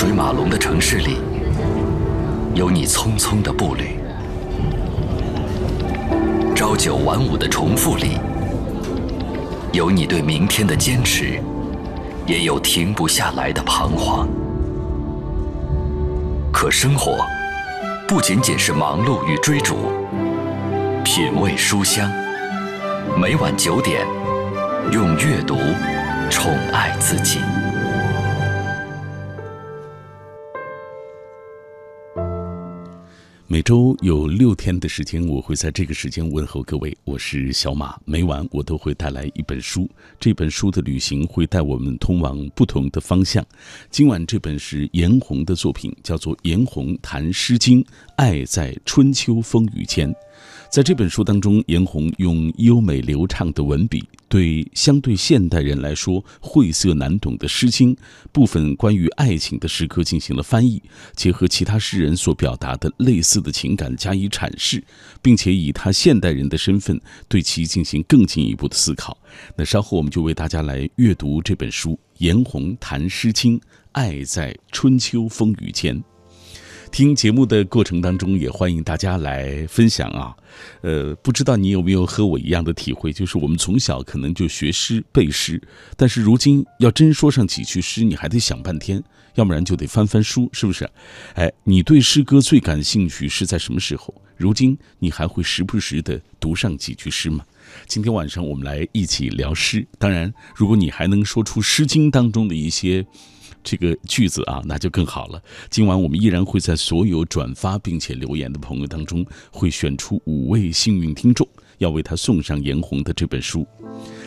水马龙的城市里，有你匆匆的步履；朝九晚五的重复里，有你对明天的坚持，也有停不下来的彷徨。可生活不仅仅是忙碌与追逐，品味书香，每晚九点，用阅读宠爱自己。每周有六天的时间，我会在这个时间问候各位。我是小马，每晚我都会带来一本书。这本书的旅行会带我们通往不同的方向。今晚这本是严红的作品，叫做《严红谈诗经》，爱在春秋风雨间。在这本书当中，严红用优美流畅的文笔，对相对现代人来说晦涩难懂的《诗经》部分关于爱情的诗歌进行了翻译，结合其他诗人所表达的类似的情感加以阐释，并且以他现代人的身份对其进行更进一步的思考。那稍后我们就为大家来阅读这本书《严红谈《诗经》，爱在春秋风雨间。听节目的过程当中，也欢迎大家来分享啊。呃，不知道你有没有和我一样的体会，就是我们从小可能就学诗背诗，但是如今要真说上几句诗，你还得想半天，要不然就得翻翻书，是不是？哎，你对诗歌最感兴趣是在什么时候？如今你还会时不时的读上几句诗吗？今天晚上我们来一起聊诗。当然，如果你还能说出《诗经》当中的一些。这个句子啊，那就更好了。今晚我们依然会在所有转发并且留言的朋友当中，会选出五位幸运听众。要为他送上颜红的这本书，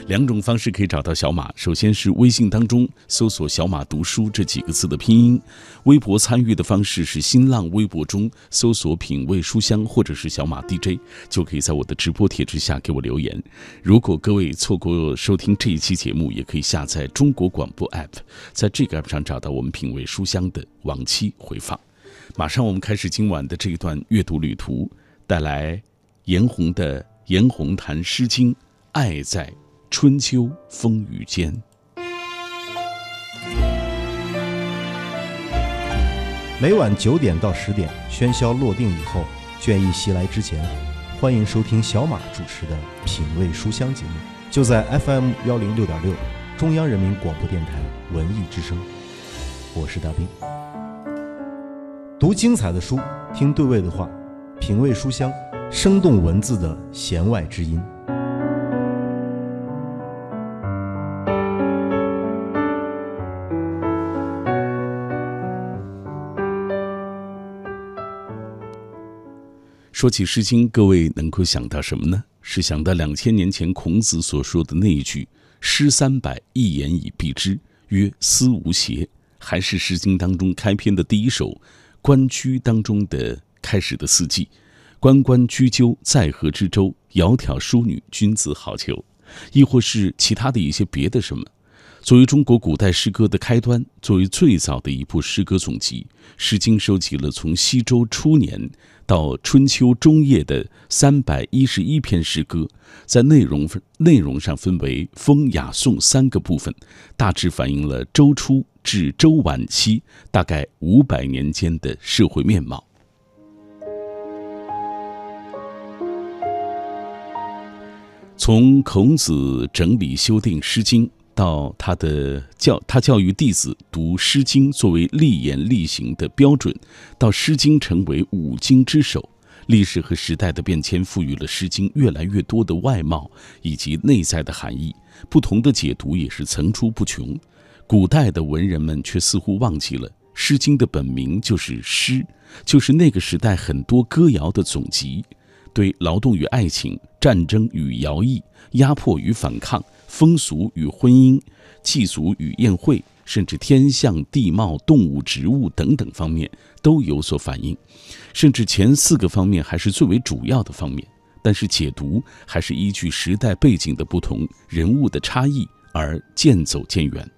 两种方式可以找到小马。首先是微信当中搜索“小马读书”这几个字的拼音；微博参与的方式是新浪微博中搜索“品味书香”或者是“小马 DJ”，就可以在我的直播帖之下给我留言。如果各位错过收听这一期节目，也可以下载中国广播 app，在这个 app 上找到我们“品味书香”的往期回放。马上我们开始今晚的这一段阅读旅途，带来颜红的。颜红谈《诗经》，爱在春秋风雨间。每晚九点到十点，喧嚣落定以后，倦意袭来之前，欢迎收听小马主持的《品味书香》节目，就在 FM 幺零六点六，中央人民广播电台文艺之声。我是大兵，读精彩的书，听对味的话，品味书香。生动文字的弦外之音。说起《诗经》，各位能够想到什么呢？是想到两千年前孔子所说的那一句“诗三百，一言以蔽之，曰思无邪”，还是《诗经》当中开篇的第一首《关雎》当中的开始的四季？关关雎鸠，在河之洲。窈窕淑女，君子好逑。亦或是其他的一些别的什么？作为中国古代诗歌的开端，作为最早的一部诗歌总集，《诗经》收集了从西周初年到春秋中叶的三百一十一篇诗歌，在内容分内容上分为风、雅、颂三个部分，大致反映了周初至周晚期大概五百年间的社会面貌。从孔子整理修订《诗经》，到他的教他教育弟子读《诗经》作为立言立行的标准，到《诗经》成为五经之首，历史和时代的变迁赋予了《诗经》越来越多的外貌以及内在的含义，不同的解读也是层出不穷。古代的文人们却似乎忘记了，《诗经》的本名就是诗，就是那个时代很多歌谣的总集。对劳动与爱情、战争与徭役、压迫与反抗、风俗与婚姻、祭祖与宴会，甚至天象、地貌、动物、植物等等方面都有所反映，甚至前四个方面还是最为主要的方面。但是解读还是依据时代背景的不同、人物的差异而渐走渐远。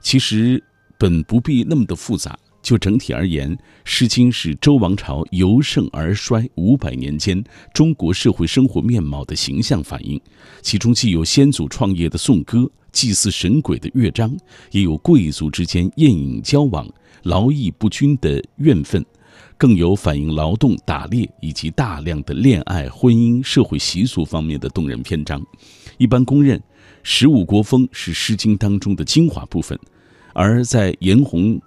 其实本不必那么的复杂。就整体而言，《诗经》是周王朝由盛而衰五百年间中国社会生活面貌的形象反映。其中既有先祖创业的颂歌，祭祀神鬼的乐章，也有贵族之间宴饮交往、劳逸不均的怨愤，更有反映劳动、打猎以及大量的恋爱、婚姻、社会习俗方面的动人篇章。一般公认，十五国风是《诗经》当中的精华部分，而在颜洪。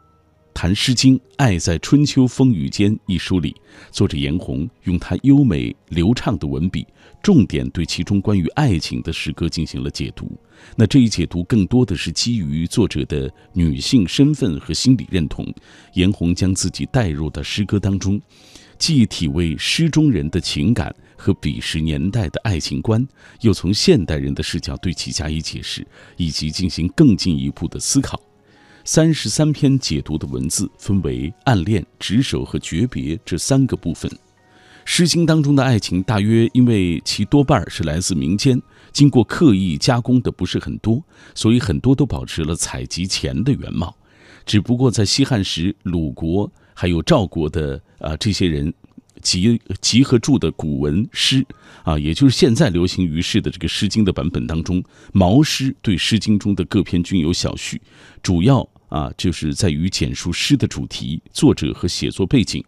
谈《诗经·爱在春秋风雨间》一书里，作者颜洪用他优美流畅的文笔，重点对其中关于爱情的诗歌进行了解读。那这一解读更多的是基于作者的女性身份和心理认同。颜洪将自己带入到诗歌当中，既体味诗中人的情感和彼时年代的爱情观，又从现代人的视角对其加以解释，以及进行更进一步的思考。三十三篇解读的文字分为暗恋、执手和诀别这三个部分。《诗经》当中的爱情，大约因为其多半是来自民间，经过刻意加工的不是很多，所以很多都保持了采集前的原貌。只不过在西汉时，鲁国还有赵国的啊这些人集集合著的古文诗啊，也就是现在流行于世的这个《诗经》的版本当中，毛诗对《诗经》中的各篇均有小序，主要。啊，就是在于简述诗的主题、作者和写作背景，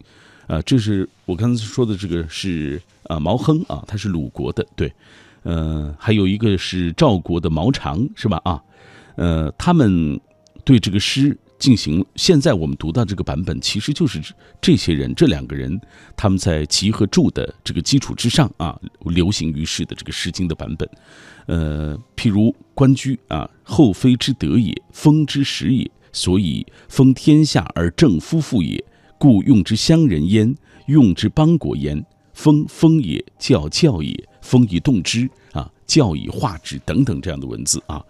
啊，这是我刚才说的这个是啊毛亨啊，他是鲁国的，对，呃，还有一个是赵国的毛长，是吧？啊，呃，他们对这个诗进行，现在我们读到这个版本，其实就是这些人这两个人他们在集和注的这个基础之上啊，流行于世的这个《诗经》的版本，呃，譬如关雎啊，后妃之德也，风之始也。所以封天下而正夫妇也，故用之乡人焉，用之邦国焉。封封也，教教也，封以动之啊，教以化之等等这样的文字啊。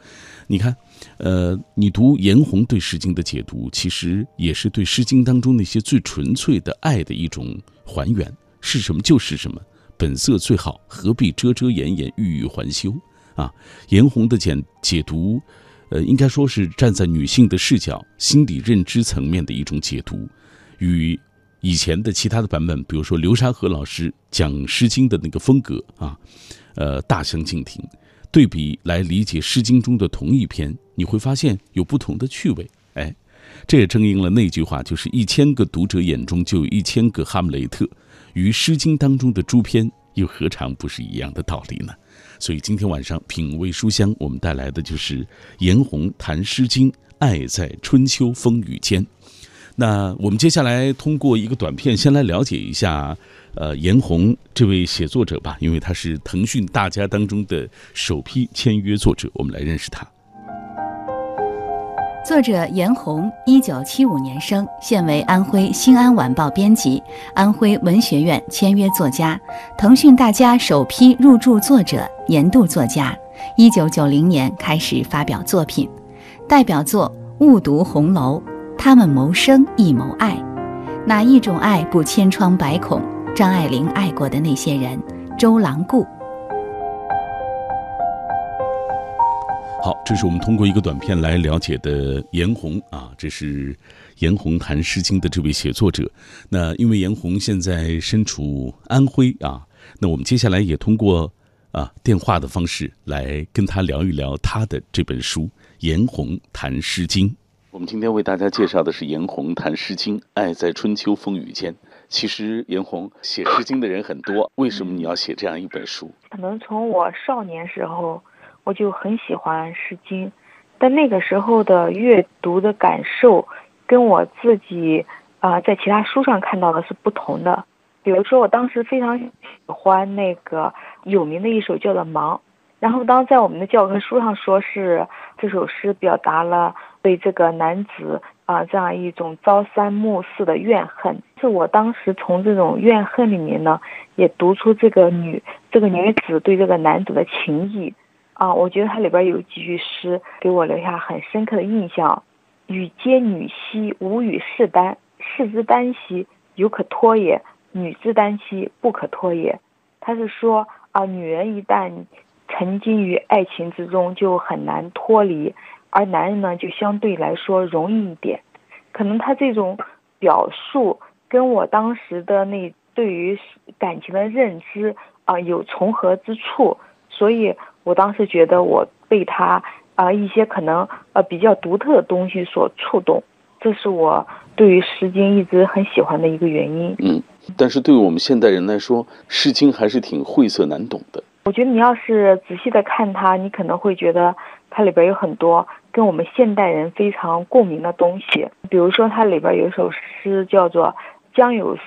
你看，呃，你读颜洪对《诗经》的解读，其实也是对《诗经》当中那些最纯粹的爱的一种还原，是什么就是什么，本色最好，何必遮遮掩掩，欲语还休啊？颜洪的解解读。呃，应该说是站在女性的视角、心理认知层面的一种解读，与以前的其他的版本，比如说流沙河老师讲《诗经》的那个风格啊，呃，大相径庭。对比来理解《诗经》中的同一篇，你会发现有不同的趣味。哎，这也正应了那句话，就是一千个读者眼中就有一千个哈姆雷特，与《诗经》当中的诸篇又何尝不是一样的道理呢？所以今天晚上品味书香，我们带来的就是颜红谈《诗经》，爱在春秋风雨间。那我们接下来通过一个短片，先来了解一下，呃，颜红这位写作者吧，因为他是腾讯大家当中的首批签约作者，我们来认识他。作者颜洪，一九七五年生，现为安徽新安晚报编辑，安徽文学院签约作家，腾讯大家首批入驻作者、年度作家。一九九零年开始发表作品，代表作《误读红楼》，他们谋生亦谋爱，哪一种爱不千疮百孔？张爱玲爱过的那些人，周郎顾。好，这是我们通过一个短片来了解的严红啊，这是严红谈《诗经》的这位写作者。那因为严红现在身处安徽啊，那我们接下来也通过啊电话的方式来跟他聊一聊他的这本书《严红谈诗经》。我们今天为大家介绍的是严红谈《诗经》，爱在春秋风雨间。其实严红写《诗经》的人很多，为什么你要写这样一本书？可能从我少年时候。我就很喜欢《诗经》，但那个时候的阅读的感受，跟我自己啊在其他书上看到的是不同的。比如说，我当时非常喜欢那个有名的一首叫做《忙》，然后当在我们的教科书上说是这首诗表达了对这个男子啊这样一种朝三暮四的怨恨，是我当时从这种怨恨里面呢，也读出这个女这个女子对这个男子的情谊。啊，我觉得它里边有几句诗给我留下很深刻的印象：“与皆女兮，无与士耽。士之耽兮，犹可脱也；女之耽兮，不可脱也。”他是说啊，女人一旦沉浸于爱情之中，就很难脱离；而男人呢，就相对来说容易一点。可能他这种表述跟我当时的那对于感情的认知啊有重合之处，所以。我当时觉得我被他啊、一些可能呃比较独特的东西所触动，这是我对于《诗经》一直很喜欢的一个原因。嗯，但是对于我们现代人来说，《诗经》还是挺晦涩难懂的。我觉得你要是仔细的看它，你可能会觉得它里边有很多跟我们现代人非常共鸣的东西。比如说，它里边有一首诗叫做《将有嗣》，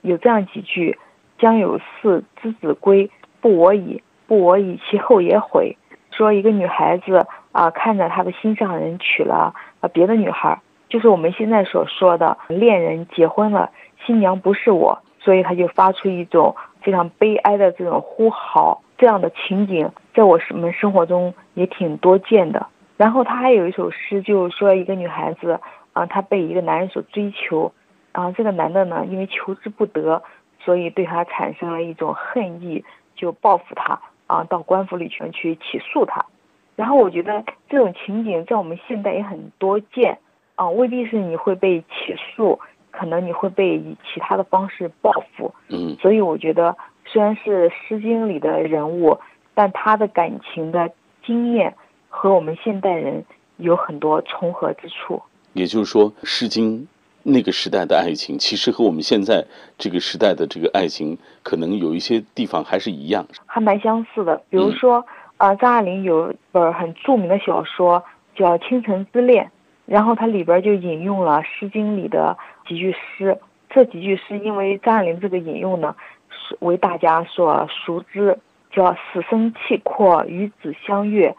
有这样几句：“将有嗣，之子归，不我矣，不我以，其后也悔。”说一个女孩子啊、看着她的心上人娶了啊别的女孩，就是我们现在所说的恋人结婚了，新娘不是我，所以他就发出一种非常悲哀的这种呼嚎。这样的情景在我们生活中也挺多见的。然后他还有一首诗，就是说一个女孩子啊、她被一个男人所追求，啊、这个男的呢因为求之不得，所以对她产生了一种恨意，就报复她啊、到官府里去去起诉他。然后我觉得这种情景在我们现代也很多见啊、未必是你会被起诉，可能你会被以其他的方式报复。嗯所以我觉得，虽然是《诗经》里的人物，但他的感情的经验和我们现代人有很多重合之处。也就是说，《诗经》那个时代的爱情，其实和我们现在这个时代的这个爱情，可能有一些地方还是一样。还蛮相似的。比如说，呃，张爱玲有一本很著名的小说叫《倾城之恋》，然后它里边就引用了《诗经》里的几句诗。这几句诗，因为张爱玲这个引用呢，是为大家所熟知，叫“死生契阔，与子相悦，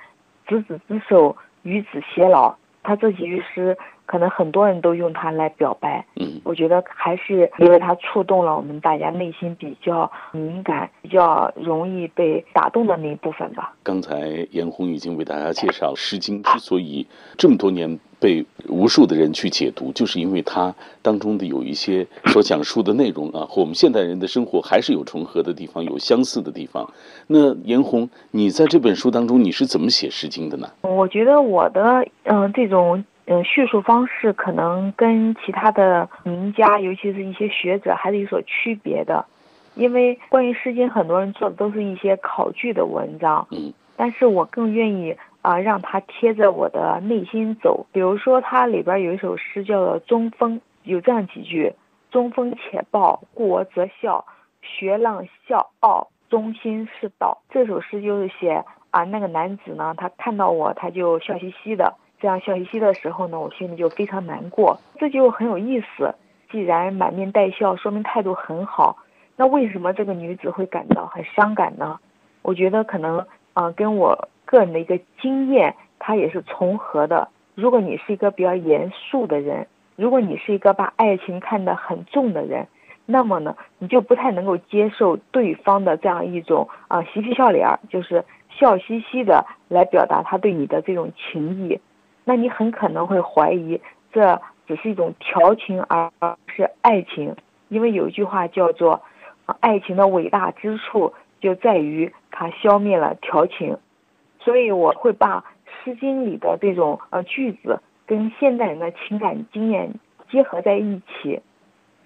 执子之手，与子偕老”。他这几句诗，可能很多人都用它来表白。嗯我觉得还是因为它触动了我们大家内心比较敏感、比较容易被打动的那一部分吧。刚才严红已经为大家介绍，《诗经》之所以这么多年被无数的人去解读，就是因为它当中的有一些所讲述的内容啊，和我们现代人的生活还是有重合的地方，有相似的地方。那严红，你在这本书当中你是怎么写《诗经》的呢？我觉得我的嗯、这种嗯叙述方式可能跟其他的名家，尤其是一些学者还是有所区别的，因为关于《诗经》，很多人做的都是一些考据的文章，嗯但是我更愿意啊、让它贴着我的内心走。比如说，它里边有一首诗叫做《中风》，有这样几句：“中风且暴，故我则笑；学浪笑傲，中心是道。”这首诗就是写啊，那个男子呢，他看到我，他就笑嘻嘻的。这样笑嘻嘻的时候呢，我心里就非常难过。这就很有意思。既然满面带笑，说明态度很好，那为什么这个女子会感到很伤感呢？我觉得可能啊、跟我个人的一个经验，它也是重合的。如果你是一个比较严肃的人，如果你是一个把爱情看得很重的人，那么呢，你就不太能够接受对方的这样一种啊、嬉皮笑脸儿，就是笑嘻嘻的来表达他对你的这种情谊。那你很可能会怀疑这只是一种调情，而不是爱情。因为有一句话叫做，啊爱情的伟大之处就在于它消灭了调情。所以我会把《诗经》里的这种呃句子跟现代人的情感经验结合在一起。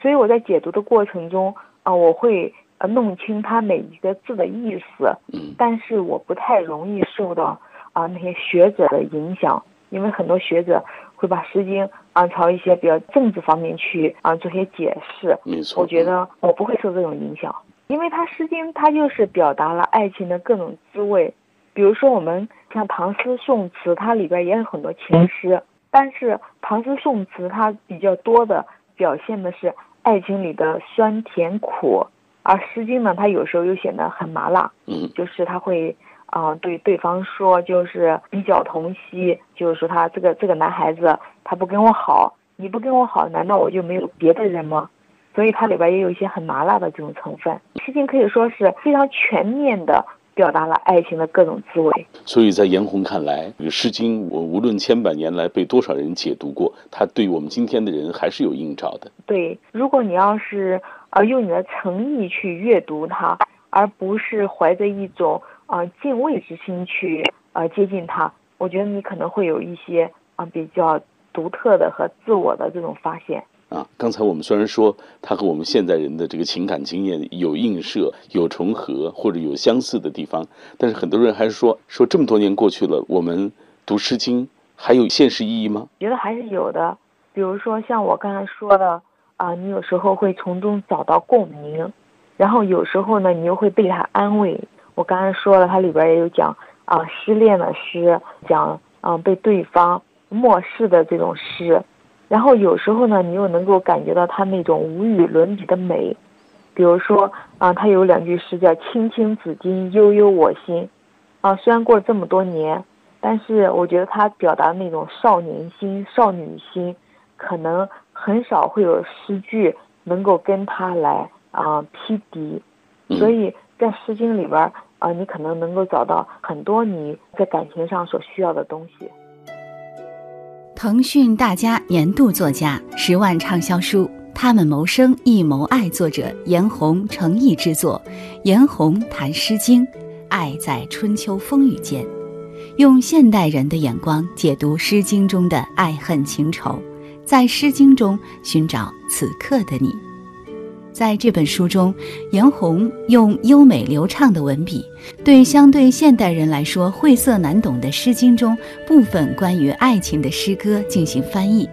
所以我在解读的过程中啊、我会呃弄清它每一个字的意思。嗯但是我不太容易受到啊、那些学者的影响，因为很多学者会把《诗经》啊朝一些比较政治方面去啊做些解释。没错。我觉得我不会受这种影响，因为它《诗经》它就是表达了爱情的各种滋味。比如说我们像唐诗宋词，它里边也有很多情诗，但是唐诗宋词它比较多的表现的是爱情里的酸甜苦，而《诗经》呢，它有时候又显得很麻辣。嗯就是它会啊、呃对对方说，就是比较同息，就是说他这个这个男孩子他不跟我好，你不跟我好，难道我就没有别的人吗？所以它里边也有一些很麻辣的这种成分。诗经可以说是非常全面的表达了爱情的各种滋味。所以在严红看来，这个《诗经》我无论千百年来被多少人解读过，它对我们今天的人还是有映照的。对，如果你要是呃用你的诚意去阅读它，而不是怀着一种呃敬畏之心去呃接近他，我觉得你可能会有一些啊、呃比较独特的和自我的这种发现。啊，刚才我们虽然说它和我们现在人的这个情感经验有映射、有重合或者有相似的地方，但是很多人还是说说这么多年过去了，我们读《诗经》还有现实意义吗？觉得还是有的。比如说像我刚才说的啊，你有时候会从中找到共鸣，然后有时候呢，你又会被他安慰。我刚才说了，它里边也有讲啊失恋的诗，讲啊被对方漠视的这种诗，然后有时候呢，你又能够感觉到他那种无与伦比的美。比如说啊，他有两句诗叫“青青子衿，悠悠我心”，啊，虽然过了这么多年，但是我觉得他表达的那种少年心、少女心，可能很少会有诗句能够跟他来啊匹敌。所以在《诗经》里边啊，你可能能够找到很多你在感情上所需要的东西。腾讯大家年度作家，十万畅销书。他们谋生亦谋爱，作者严红诚意之作。严红谈《诗经》，爱在春秋风雨间，用现代人的眼光解读《诗经》中的爱恨情仇，在《诗经》中寻找此刻的你。在这本书中，严红用优美流畅的文笔，对相对现代人来说晦涩难懂的《诗经》中部分关于爱情的诗歌进行翻译。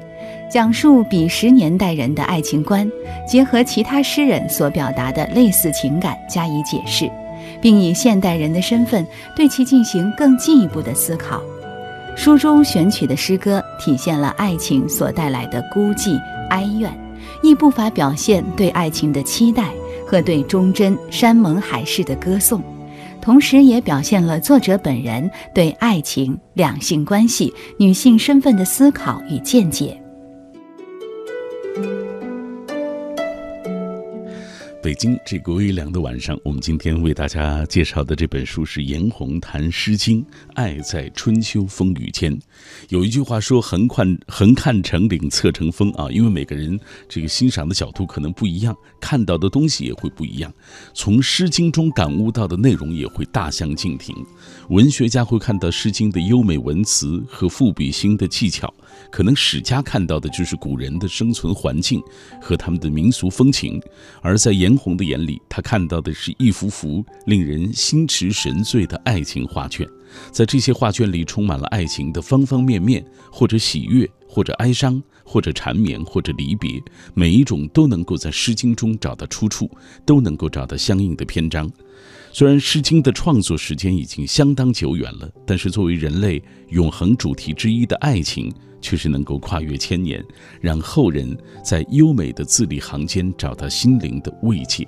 讲述彼时年代人的爱情观，结合其他诗人所表达的类似情感加以解释，并以现代人的身份对其进行更进一步的思考。书中选取的诗歌体现了爱情所带来的孤寂哀怨，亦不乏表现对爱情的期待和对忠贞山盟海誓的歌颂，同时也表现了作者本人对爱情、两性关系、女性身份的思考与见解。北京这个微凉的晚上，我们今天为大家介绍的这本书是严红谈《诗经》，爱在春秋风雨间。有一句话说：“横看横看成岭侧成峰”啊，因为每个人这个欣赏的角度可能不一样，看到的东西也会不一样，从《诗经》中感悟到的内容也会大相径庭。文学家会看到《诗经》的优美文辞和赋比兴的技巧。可能史家看到的就是古人的生存环境和他们的民俗风情，而在严红的眼里，他看到的是一幅幅令人心驰神醉的爱情画卷。在这些画卷里，充满了爱情的方方面面，或者喜悦，或者哀伤，或者缠绵，或者离别，每一种都能够在《诗经》中找到出处，都能够找到相应的篇章。虽然《诗经》的创作时间已经相当久远了，但是作为人类永恒主题之一的爱情，却是能够跨越千年，让后人在优美的字里行间找到心灵的慰藉。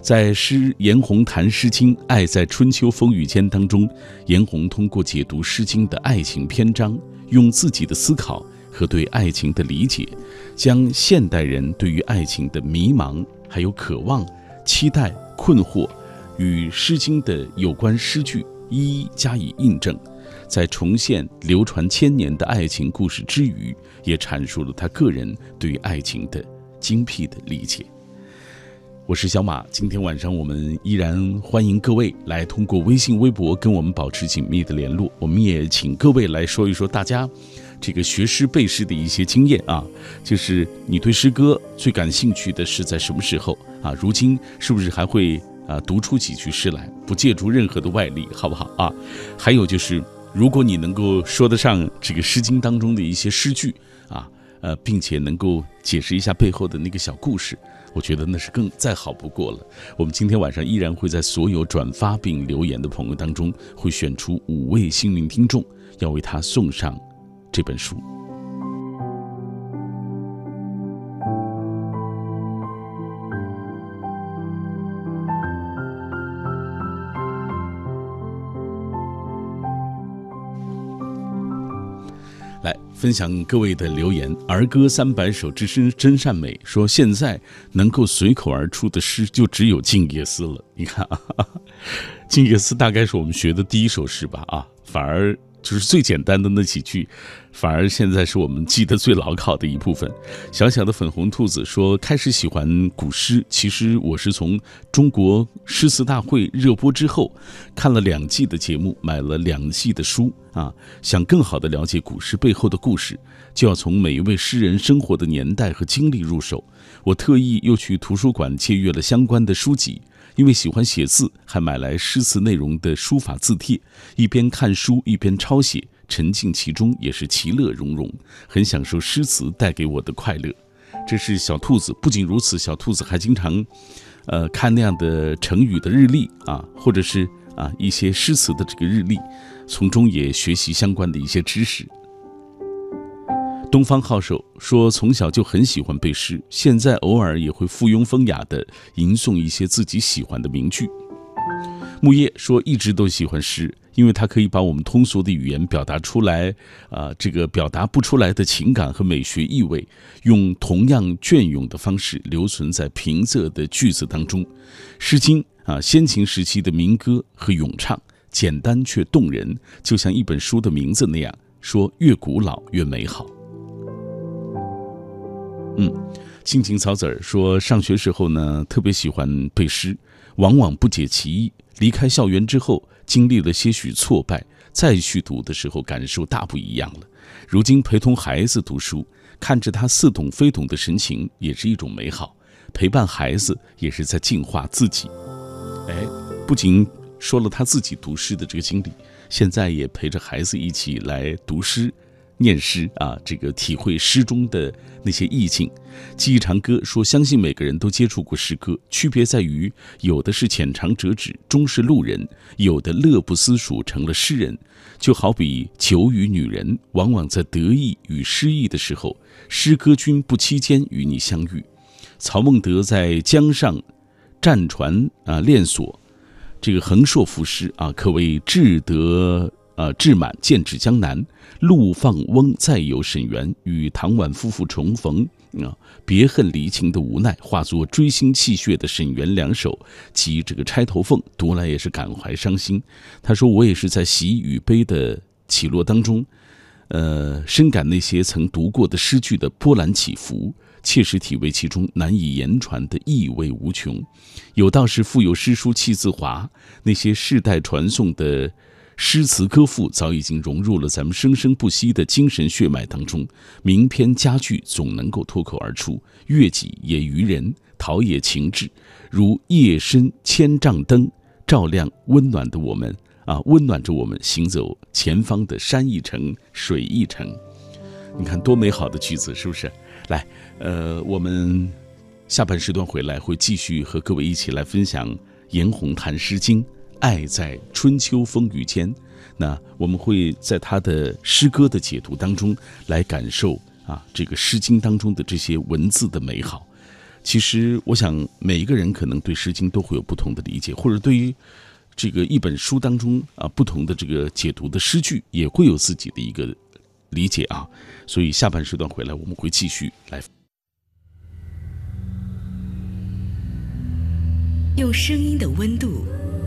在诗严红谈《诗经》，爱在春秋风雨间当中，严红通过解读《诗经》的爱情篇章，用自己的思考和对爱情的理解，将现代人对于爱情的迷茫、还有渴望、期待、困惑。与《诗经》的有关诗句一一加以印证，在重现流传千年的爱情故事之余，也阐述了他个人对于爱情的精辟的理解。我是小马，今天晚上我们依然欢迎各位来通过微信、微博跟我们保持紧密的联络。我们也请各位来说一说大家这个学诗背诗的一些经验啊，就是你对诗歌最感兴趣的是在什么时候啊？如今是不是还会？啊，读出几句诗来，不借助任何的外力，好不好啊？还有就是，如果你能够说得上这个《诗经》当中的一些诗句啊，呃，并且能够解释一下背后的那个小故事，我觉得那是更再好不过了。我们今天晚上依然会在所有转发并留言的朋友当中，会选出五位幸运听众，要为他送上这本书。分享各位的留言，儿歌三百首之诗真善美。说现在能够随口而出的诗就只有《静夜思》了。你看，《静夜思》大概是我们学的第一首诗吧？啊，反而。就是最简单的那几句，反而现在是我们记得最牢靠的一部分。小小的粉红兔子说：“开始喜欢古诗，其实我是从中国诗词大会热播之后，看了两季的节目，买了两季的书啊，想更好的了解古诗背后的故事，就要从每一位诗人生活的年代和经历入手。我特意又去图书馆借阅了相关的书籍。”因为喜欢写字，还买来诗词内容的书法字帖，一边看书一边抄写，沉浸其中，也是其乐融融，很享受诗词带给我的快乐。这是小兔子。不仅如此，小兔子还经常，呃，看那样的成语的日历啊，或者是啊一些诗词的这个日历，从中也学习相关的一些知识。东方好手说，从小就很喜欢背诗，现在偶尔也会附庸风雅的吟诵一些自己喜欢的名句。木叶说，一直都喜欢诗，因为它可以把我们通俗的语言表达出来，啊，这个表达不出来的情感和美学意味，用同样隽永的方式留存在平仄的句子当中。《诗经》啊，先秦时期的民歌和咏唱，简单却动人，就像一本书的名字那样，说越古老越美好。嗯，青青草籽儿说，上学时候呢，特别喜欢背诗，往往不解其意。离开校园之后，经历了些许挫败，再去读的时候，感受大不一样了。如今陪同孩子读书，看着他似懂非懂的神情，也是一种美好。陪伴孩子，也是在净化自己。哎，不仅说了他自己读诗的这个经历，现在也陪着孩子一起来读诗。念诗啊，这个体会诗中的那些意境。记忆长歌说，相信每个人都接触过诗歌，区别在于，有的是浅尝辄止，终是路人；有的乐不思蜀，成了诗人。就好比酒与女人，往往在得意与失意的时候，诗歌君不期间与你相遇。曹孟德在江上战船啊练索，这个横槊赋诗啊，可谓志得。呃，志满剑指江南，陆放翁再游沈园，与唐婉夫妇重逢啊，别恨离情的无奈，化作锥心泣血的沈园两首及这个钗头凤，读来也是感怀伤心。他说：“我也是在喜与悲的起落当中，呃，深感那些曾读过的诗句的波澜起伏，切实体味其中难以言传的意味无穷。有道是腹有诗书气自华，那些世代传颂的。”诗词歌赋早已经融入了咱们生生不息的精神血脉当中，名篇佳句总能够脱口而出，悦己也于人，陶冶情志，如夜深千丈灯，照亮温暖的我们啊，温暖着我们行走前方的山一程、水一程。你看多美好的句子，是不是？来，呃，我们下半时段回来会继续和各位一起来分享颜红谈《诗经》。爱在春秋风雨间，那我们会在他的诗歌的解读当中来感受啊，这个《诗经》当中的这些文字的美好。其实，我想每一个人可能对《诗经》都会有不同的理解，或者对于这个一本书当中啊不同的这个解读的诗句，也会有自己的一个理解啊。所以下半时段回来，我们会继续来用声音的温度。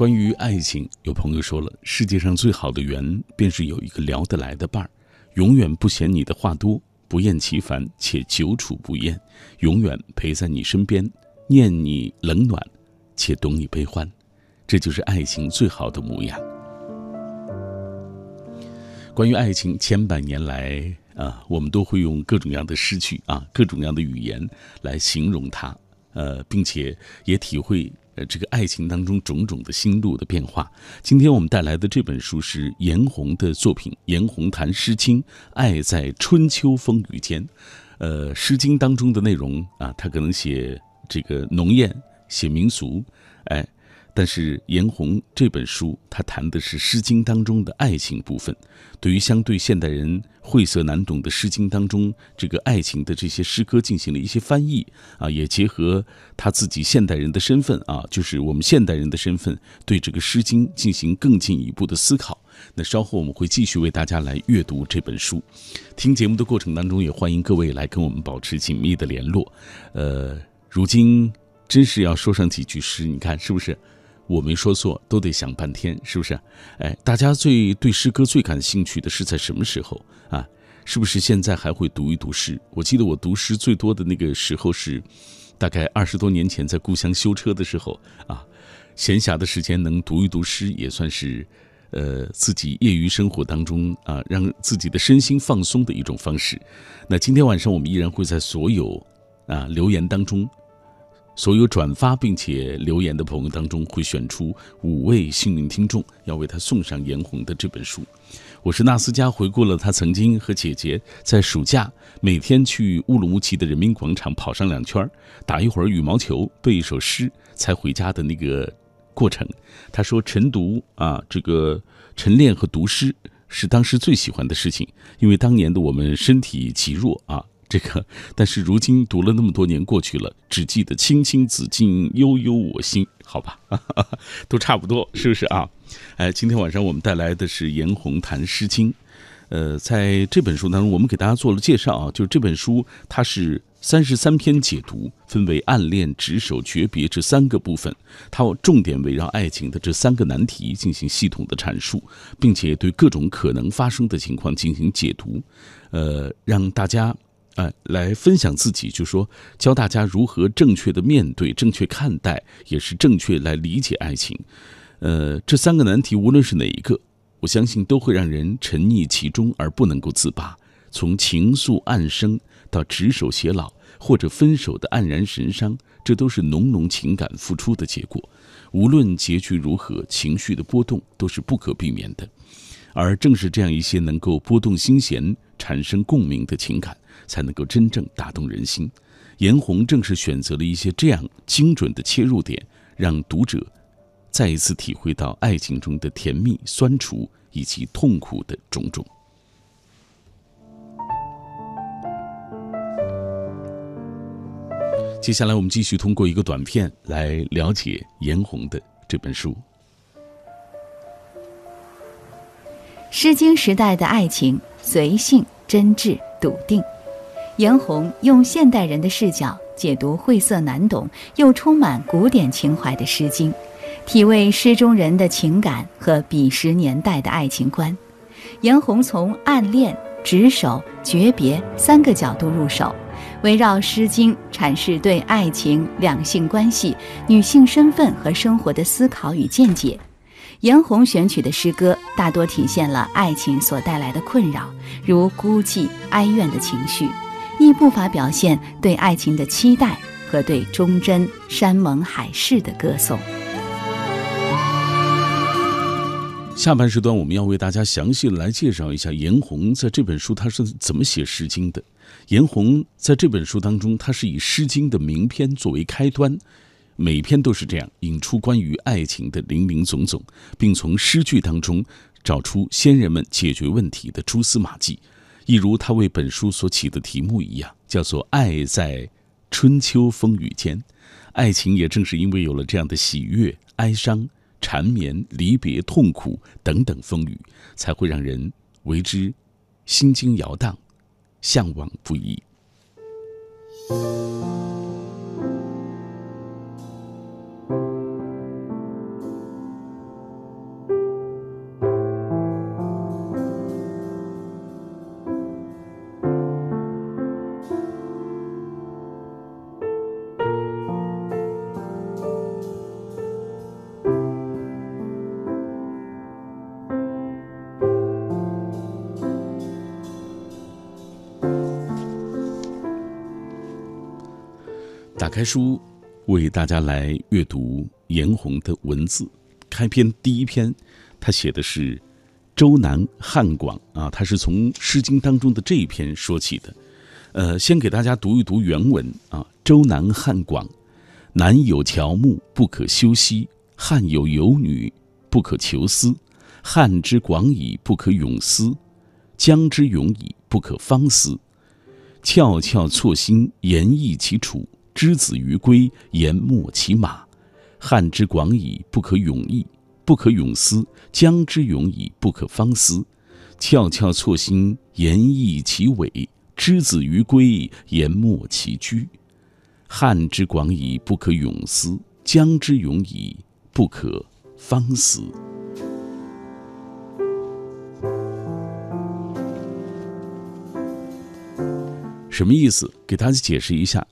关于爱情，有朋友说了，世界上最好的缘，便是有一个聊得来的伴儿，永远不嫌你的话多，不厌其烦，且久处不厌，永远陪在你身边，念你冷暖，且懂你悲欢，这就是爱情最好的模样。关于爱情，千百年来啊，我们都会用各种各样的诗句啊，各种各样的语言来形容它，呃，并且也体会。这个爱情当中种种的心路的变化。今天我们带来的这本书是颜红的作品《颜红谈诗经》，爱在春秋风雨间。呃，《诗经》当中的内容啊，他可能写这个农谚，写民俗，哎。但是颜红这本书，它谈的是《诗经》当中的爱情部分。对于相对现代人晦涩难懂的《诗经》当中这个爱情的这些诗歌进行了一些翻译啊，也结合他自己现代人的身份啊，就是我们现代人的身份，对这个《诗经》进行更进一步的思考。那稍后我们会继续为大家来阅读这本书。听节目的过程当中，也欢迎各位来跟我们保持紧密的联络。呃，如今真是要说上几句诗，你看是不是？我没说错，都得想半天，是不是？哎，大家最对诗歌最感兴趣的是在什么时候啊？是不是现在还会读一读诗？我记得我读诗最多的那个时候是，大概二十多年前在故乡修车的时候啊，闲暇的时间能读一读诗，也算是，呃，自己业余生活当中啊，让自己的身心放松的一种方式。那今天晚上我们依然会在所有啊留言当中。所有转发并且留言的朋友当中，会选出五位幸运听众，要为他送上严红的这本书。我是纳斯加，回顾了他曾经和姐姐在暑假每天去乌鲁木齐的人民广场跑上两圈，打一会儿羽毛球，背一首诗才回家的那个过程。他说：“晨读啊，这个晨练和读诗是当时最喜欢的事情，因为当年的我们身体极弱啊。”这个，但是如今读了那么多年过去了，只记得青青子衿，悠悠我心，好吧，都差不多，是不是啊？哎，今天晚上我们带来的是严红谈《诗经》，呃，在这本书当中，我们给大家做了介绍啊，就这本书它是三十三篇解读，分为暗恋、执手、诀别这三个部分，它重点围绕爱情的这三个难题进行系统的阐述，并且对各种可能发生的情况进行解读，呃，让大家。呃，来分享自己，就说教大家如何正确的面对、正确看待，也是正确来理解爱情。呃，这三个难题，无论是哪一个，我相信都会让人沉溺其中而不能够自拔。从情愫暗生到执手偕老，或者分手的黯然神伤，这都是浓浓情感付出的结果。无论结局如何，情绪的波动都是不可避免的。而正是这样一些能够拨动心弦、产生共鸣的情感。才能够真正打动人心。严红正是选择了一些这样精准的切入点，让读者再一次体会到爱情中的甜蜜、酸楚以及痛苦的种种。接下来，我们继续通过一个短片来了解严红的这本书。《诗经》时代的爱情，随性、真挚、笃定。严红用现代人的视角解读晦涩难懂又充满古典情怀的《诗经》，体味诗中人的情感和彼时年代的爱情观。严红从暗恋、执手、诀别三个角度入手，围绕《诗经》阐释对爱情、两性关系、女性身份和生活的思考与见解。严红选取的诗歌大多体现了爱情所带来的困扰，如孤寂、哀怨的情绪。亦不乏表现对爱情的期待和对忠贞山盟海誓的歌颂。下半时段，我们要为大家详细的来介绍一下严红在这本书他是怎么写《诗经》的。严红在这本书当中，他是以《诗经》的名篇作为开端，每篇都是这样引出关于爱情的林林总总，并从诗句当中找出先人们解决问题的蛛丝马迹。一如他为本书所起的题目一样，叫做“爱在春秋风雨间”。爱情也正是因为有了这样的喜悦、哀伤、缠绵、离别、痛苦等等风雨，才会让人为之心惊摇荡、向往不已。开书，为大家来阅读颜红的文字。开篇第一篇，他写的是周南汉广啊，他是从《诗经》当中的这一篇说起的。呃，先给大家读一读原文啊。周南汉广，南有乔木，不可休兮；汉有游女，不可求思。汉之广矣，不可咏思；江之永矣，不可方思。翘翘错薪，言义其楚。之子于归，言莫其马。汉之广矣，不可泳逸；不可泳思。江之永矣，不可方思。翘翘错薪，言义其尾。之子于归，言莫其居。汉之广矣，不可泳思。江之永矣，不可方思。什么意思？给大家解释一下，《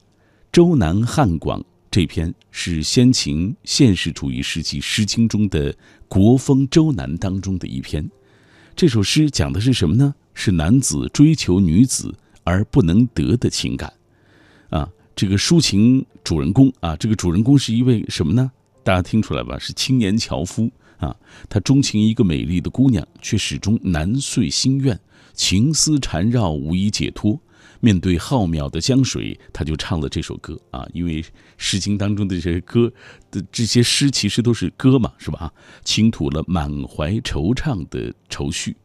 周南汉广》这篇是先秦现实主义时期《诗经》中的《国风周南》当中的一篇。这首诗讲的是什么呢？是男子追求女子而不能得的情感。啊，这个抒情主人公啊，这个主人公是一位什么呢？大家听出来吧？是青年樵夫啊，他钟情一个美丽的姑娘，却始终难遂心愿，情丝缠绕，无以解脱。面对浩渺的江水，他就唱了这首歌啊。因为《诗经》当中的这些歌的这些诗，其实都是歌嘛，是吧？倾吐了满怀惆怅的愁绪。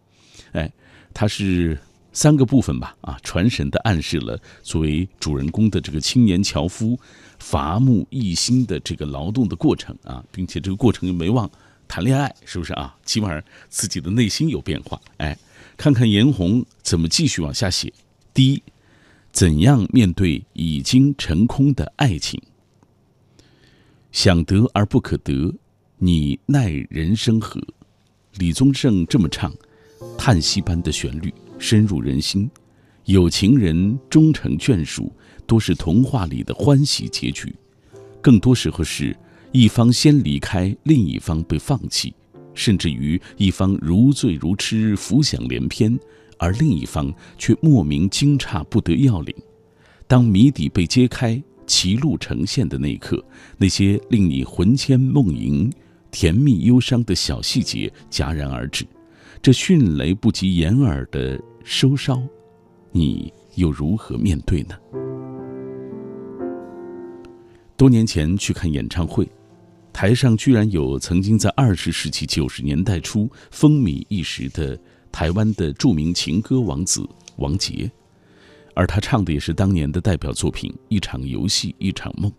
哎，它是三个部分吧？啊，传神的暗示了作为主人公的这个青年樵夫伐木一心的这个劳动的过程啊，并且这个过程又没忘谈恋爱，是不是啊？起码自己的内心有变化。哎，看看颜红怎么继续往下写。第一。怎样面对已经成空的爱情？想得而不可得，你奈人生何？李宗盛这么唱，叹息般的旋律深入人心。有情人终成眷属，多是童话里的欢喜结局，更多时候是一方先离开，另一方被放弃，甚至于一方如醉如痴，浮想联翩。而另一方却莫名惊诧不得要领。当谜底被揭开，歧路呈现的那一刻，那些令你魂牵梦萦、甜蜜忧伤的小细节戛然而止。这迅雷不及掩耳的收梢，你又如何面对呢？多年前去看演唱会，台上居然有曾经在二十世纪九十年代初风靡一时的。台湾的著名情歌王子王杰，而他唱的也是当年的代表作品《一场游戏一场梦》。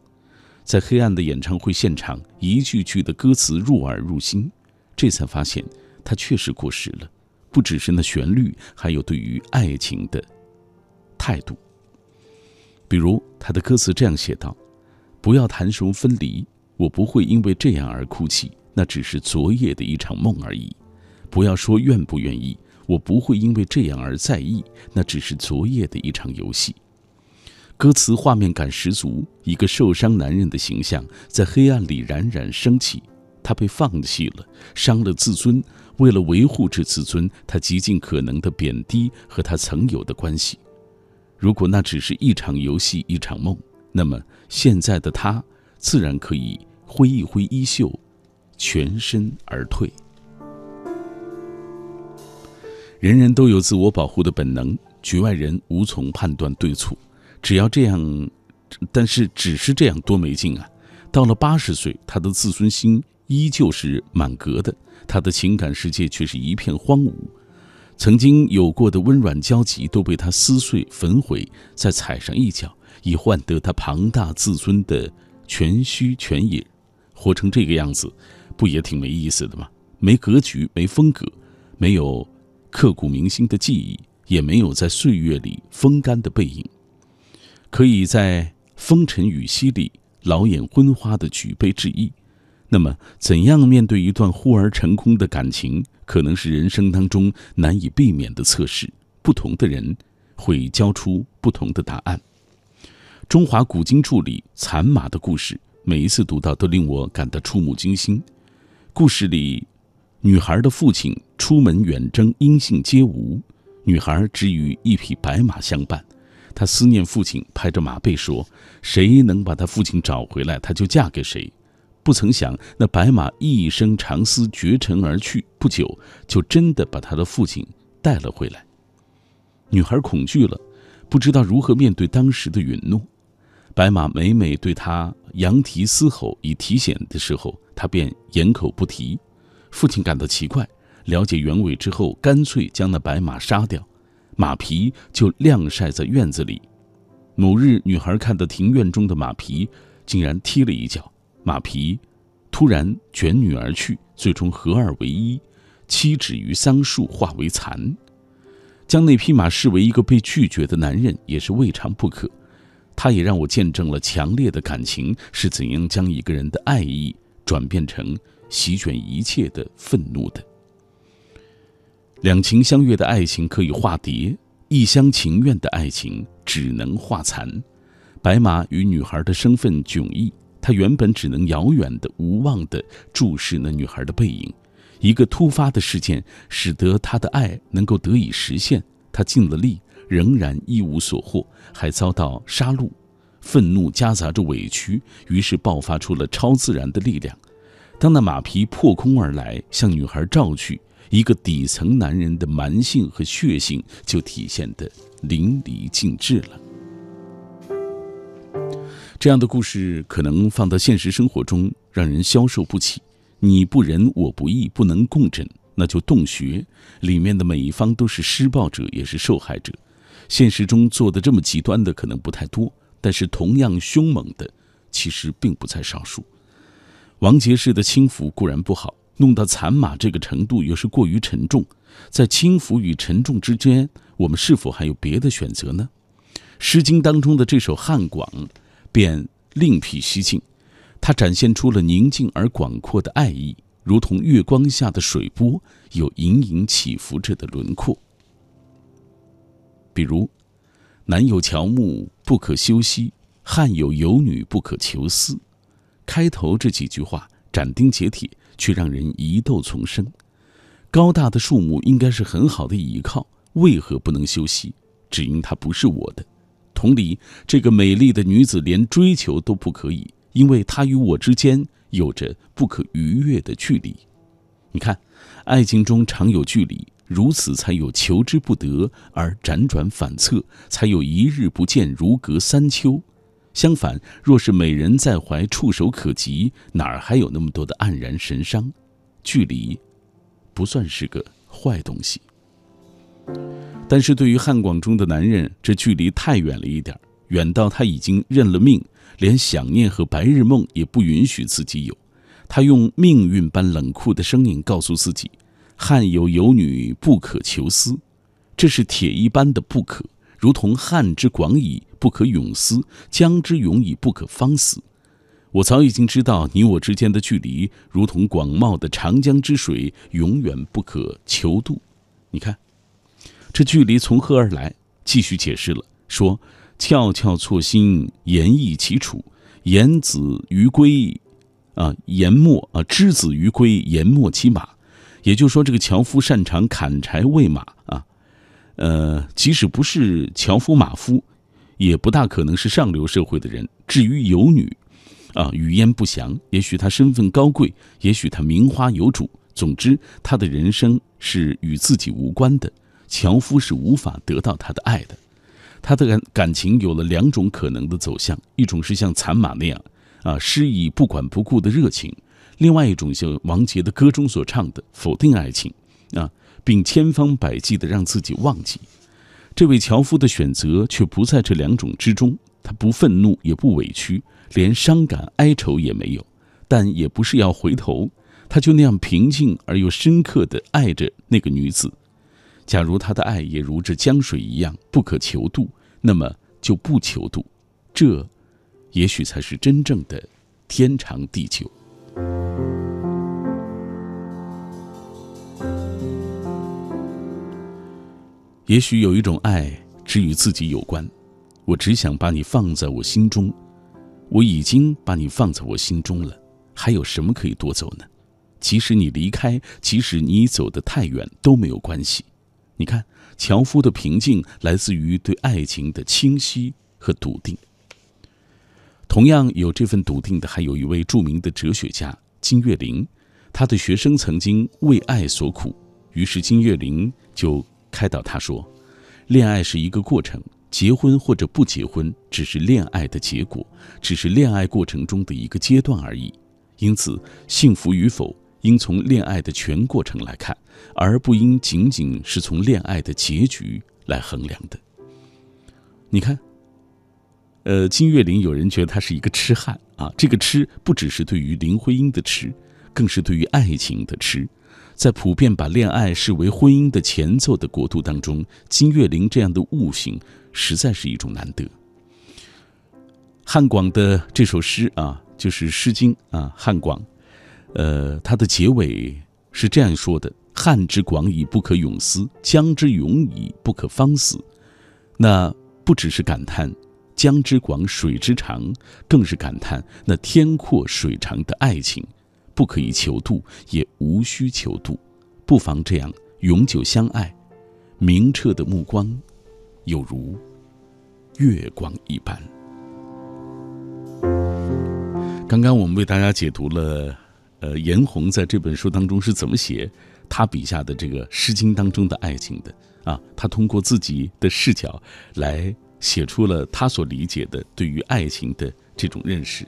在黑暗的演唱会现场，一句句的歌词入耳入心，这才发现他确实过时了。不只是那旋律，还有对于爱情的态度。比如他的歌词这样写道：“不要谈什么分离，我不会因为这样而哭泣，那只是昨夜的一场梦而已。不要说愿不愿意。”我不会因为这样而在意，那只是昨夜的一场游戏。歌词画面感十足，一个受伤男人的形象在黑暗里冉冉升起。他被放弃了，伤了自尊。为了维护这自尊，他极尽可能的贬低和他曾有的关系。如果那只是一场游戏，一场梦，那么现在的他自然可以挥一挥衣袖，全身而退。人人都有自我保护的本能，局外人无从判断对错。只要这样，但是只是这样多没劲啊！到了八十岁，他的自尊心依旧是满格的，他的情感世界却是一片荒芜。曾经有过的温软交集都被他撕碎焚毁，再踩上一脚，以换得他庞大自尊的全虚全野。活成这个样子，不也挺没意思的吗？没格局，没风格，没有。刻骨铭心的记忆，也没有在岁月里风干的背影，可以在风尘雨息里老眼昏花的举杯致意。那么，怎样面对一段忽而成空的感情，可能是人生当中难以避免的测试。不同的人会交出不同的答案。《中华古今著》里残马的故事，每一次读到都令我感到触目惊心。故事里。女孩的父亲出门远征，音信皆无，女孩只与一匹白马相伴。她思念父亲，拍着马背说：“谁能把她父亲找回来，她就嫁给谁。”不曾想，那白马一声长嘶，绝尘而去。不久，就真的把她的父亲带了回来。女孩恐惧了，不知道如何面对当时的允诺。白马每每对她扬蹄嘶吼以提险的时候，她便掩口不提。父亲感到奇怪，了解原委之后，干脆将那白马杀掉，马皮就晾晒在院子里。某日，女孩看到庭院中的马皮，竟然踢了一脚，马皮突然卷女而去，最终合二为一，七指于桑树化为蚕。将那匹马视为一个被拒绝的男人，也是未尝不可。他也让我见证了强烈的感情是怎样将一个人的爱意转变成。席卷一切的愤怒的。两情相悦的爱情可以化蝶，一厢情愿的爱情只能化残。白马与女孩的身份迥异，他原本只能遥远的、无望的注视那女孩的背影。一个突发的事件，使得他的爱能够得以实现。他尽了力，仍然一无所获，还遭到杀戮。愤怒夹杂着委屈，于是爆发出了超自然的力量。当那马匹破空而来，向女孩照去，一个底层男人的蛮性和血性就体现得淋漓尽致了。这样的故事可能放到现实生活中，让人消受不起。你不仁，我不义，不能共枕，那就洞穴。里面的每一方都是施暴者，也是受害者。现实中做的这么极端的可能不太多，但是同样凶猛的，其实并不在少数。王杰式的轻浮固然不好，弄到残马这个程度又是过于沉重。在轻浮与沉重之间，我们是否还有别的选择呢？《诗经》当中的这首《汉广》。便另辟蹊径，它展现出了宁静而广阔的爱意，如同月光下的水波，有隐隐起伏着的轮廓。比如，“南有乔木，不可休兮；汉有游女，不可求思。”开头这几句话斩钉截铁，却让人疑窦丛生。高大的树木应该是很好的依靠，为何不能休息？只因它不是我的。同理，这个美丽的女子连追求都不可以，因为她与我之间有着不可逾越的距离。你看，爱情中常有距离，如此才有求之不得而辗转反侧，才有一日不见如隔三秋。相反，若是美人在怀，触手可及，哪儿还有那么多的黯然神伤？距离，不算是个坏东西。但是对于汉广中的男人，这距离太远了一点，远到他已经认了命，连想念和白日梦也不允许自己有。他用命运般冷酷的声音告诉自己：“汉有游女，不可求思。”这是铁一般的不可，如同汉之广矣，不可永思；江之永矣，不可方死。我早已经知道，你我之间的距离，如同广袤的长江之水，永远不可求渡。你看。这距离从何而来？继续解释了，说：“翘翘错心，言意其处。言子于归，啊，言末啊，之子于归，言末其马。”也就是说，这个樵夫擅长砍柴喂马啊。呃，即使不是樵夫马夫，也不大可能是上流社会的人。至于游女，啊，语焉不详。也许他身份高贵，也许他名花有主。总之，他的人生是与自己无关的。樵夫是无法得到他的爱的，他的感感情有了两种可能的走向：一种是像残马那样，啊，施以不管不顾的热情；另外一种像王杰的歌中所唱的，否定爱情，啊，并千方百计的让自己忘记。这位樵夫的选择却不在这两种之中，他不愤怒也不委屈，连伤感哀愁也没有，但也不是要回头，他就那样平静而又深刻的爱着那个女子。假如他的爱也如这江水一样不可求渡，那么就不求渡，这，也许才是真正的天长地久。也许有一种爱只与自己有关，我只想把你放在我心中，我已经把你放在我心中了，还有什么可以夺走呢？即使你离开，即使你走得太远，都没有关系。你看，樵夫的平静来自于对爱情的清晰和笃定。同样有这份笃定的，还有一位著名的哲学家金岳霖。他的学生曾经为爱所苦，于是金岳霖就开导他说：“恋爱是一个过程，结婚或者不结婚只是恋爱的结果，只是恋爱过程中的一个阶段而已。因此，幸福与否。”应从恋爱的全过程来看，而不应仅仅是从恋爱的结局来衡量的。你看，呃，金岳霖有人觉得他是一个痴汉啊，这个痴不只是对于林徽因的痴，更是对于爱情的痴。在普遍把恋爱视为婚姻的前奏的国度当中，金岳霖这样的悟性实在是一种难得。汉广的这首诗啊，就是《诗经》啊，汉广。呃，它的结尾是这样说的：“汉之广矣，不可泳思；江之永矣，不可方思。”那不只是感叹江之广、水之长，更是感叹那天阔水长的爱情，不可以求渡，也无需求渡，不妨这样永久相爱。明澈的目光，有如月光一般。刚刚我们为大家解读了，呃，颜红在这本书当中是怎么写他笔下的这个《诗经》当中的爱情的啊？他通过自己的视角来写出了他所理解的对于爱情的这种认识。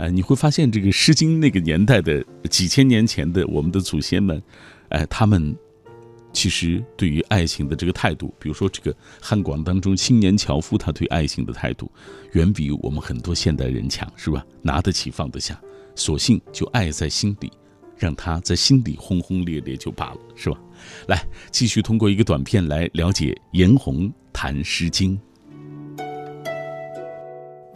呃，你会发现这个《诗经》那个年代的几千年前的我们的祖先们，哎，他们。其实，对于爱情的这个态度，比如说这个汉广当中青年樵夫，他对爱情的态度，远比我们很多现代人强，是吧？拿得起放得下，索性就爱在心底，让他在心底轰轰烈烈就罢了，是吧？来，继续通过一个短片来了解颜红谈《诗经》。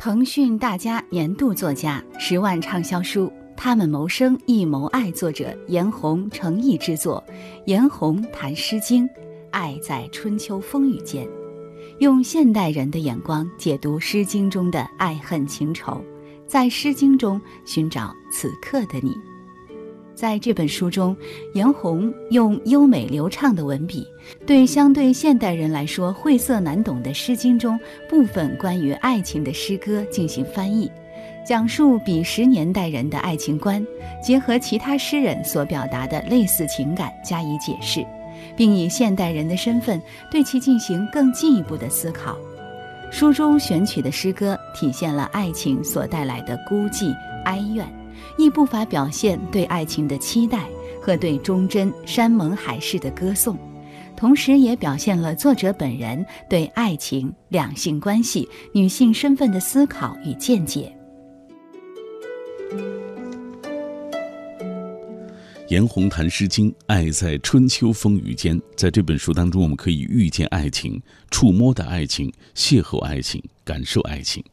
腾讯大家年度作家，十万畅销书。他们谋生亦谋爱，作者严红诚意之作。严红谈《诗经》，爱在春秋风雨间，用现代人的眼光解读《诗经》中的爱恨情仇，在《诗经》中寻找此刻的你。在这本书中，颜红用优美流畅的文笔，对相对现代人来说晦涩难懂的《诗经》中部分关于爱情的诗歌进行翻译。讲述彼时年代人的爱情观，结合其他诗人所表达的类似情感加以解释，并以现代人的身份对其进行更进一步的思考。书中选取的诗歌体现了爱情所带来的孤寂哀怨，亦不乏表现对爱情的期待和对忠贞山盟海誓的歌颂，同时也表现了作者本人对爱情、两性关系、女性身份的思考与见解。严红谈《诗经》，爱在春秋风雨间。在这本书当中，我们可以遇见爱情、触摸的爱情、邂逅爱情、感受爱情。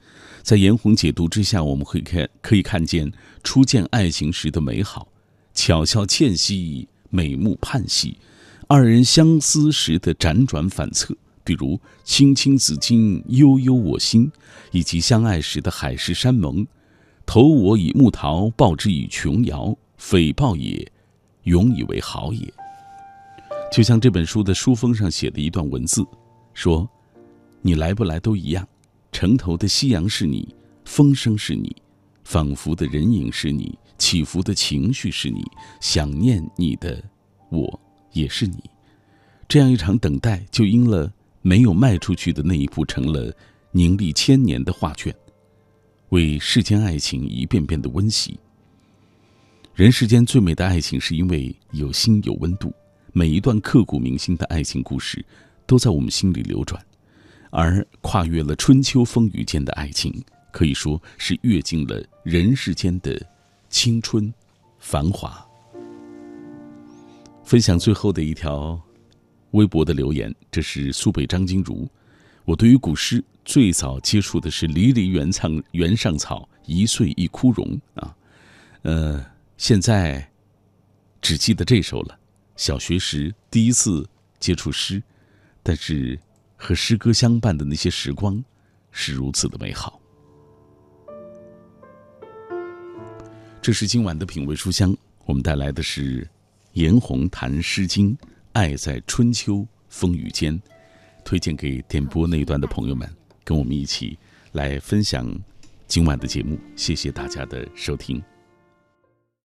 在颜红解读之下，我们会看可以看见初见爱情时的美好，巧笑倩兮，美目盼兮；二人相思时的辗转反侧，比如“青青子衿，悠悠我心”，以及相爱时的海誓山盟，“投我以木桃，报之以琼瑶，匪报也。”永以为好也。就像这本书的书封上写的一段文字，说：“你来不来都一样，城头的夕阳是你，风声是你，仿佛的人影是你，起伏的情绪是你，想念你的我也是你。这样一场等待，就因了没有迈出去的那一步，成了凝立千年的画卷，为世间爱情一遍遍的温习。”人世间最美的爱情，是因为有心有温度。每一段刻骨铭心的爱情故事，都在我们心里流转。而跨越了春秋风雨间的爱情，可以说是阅尽了人世间的青春繁华。分享最后的一条微博的留言，这是苏北张金如。我对于古诗最早接触的是“离离原苍原上草，一岁一枯荣”啊，呃。现在只记得这首了。小学时第一次接触诗，但是和诗歌相伴的那些时光是如此的美好。这是今晚的品味书香，我们带来的是颜红谈《诗经》，爱在春秋风雨间，推荐给点播那一段的朋友们，跟我们一起来分享今晚的节目。谢谢大家的收听。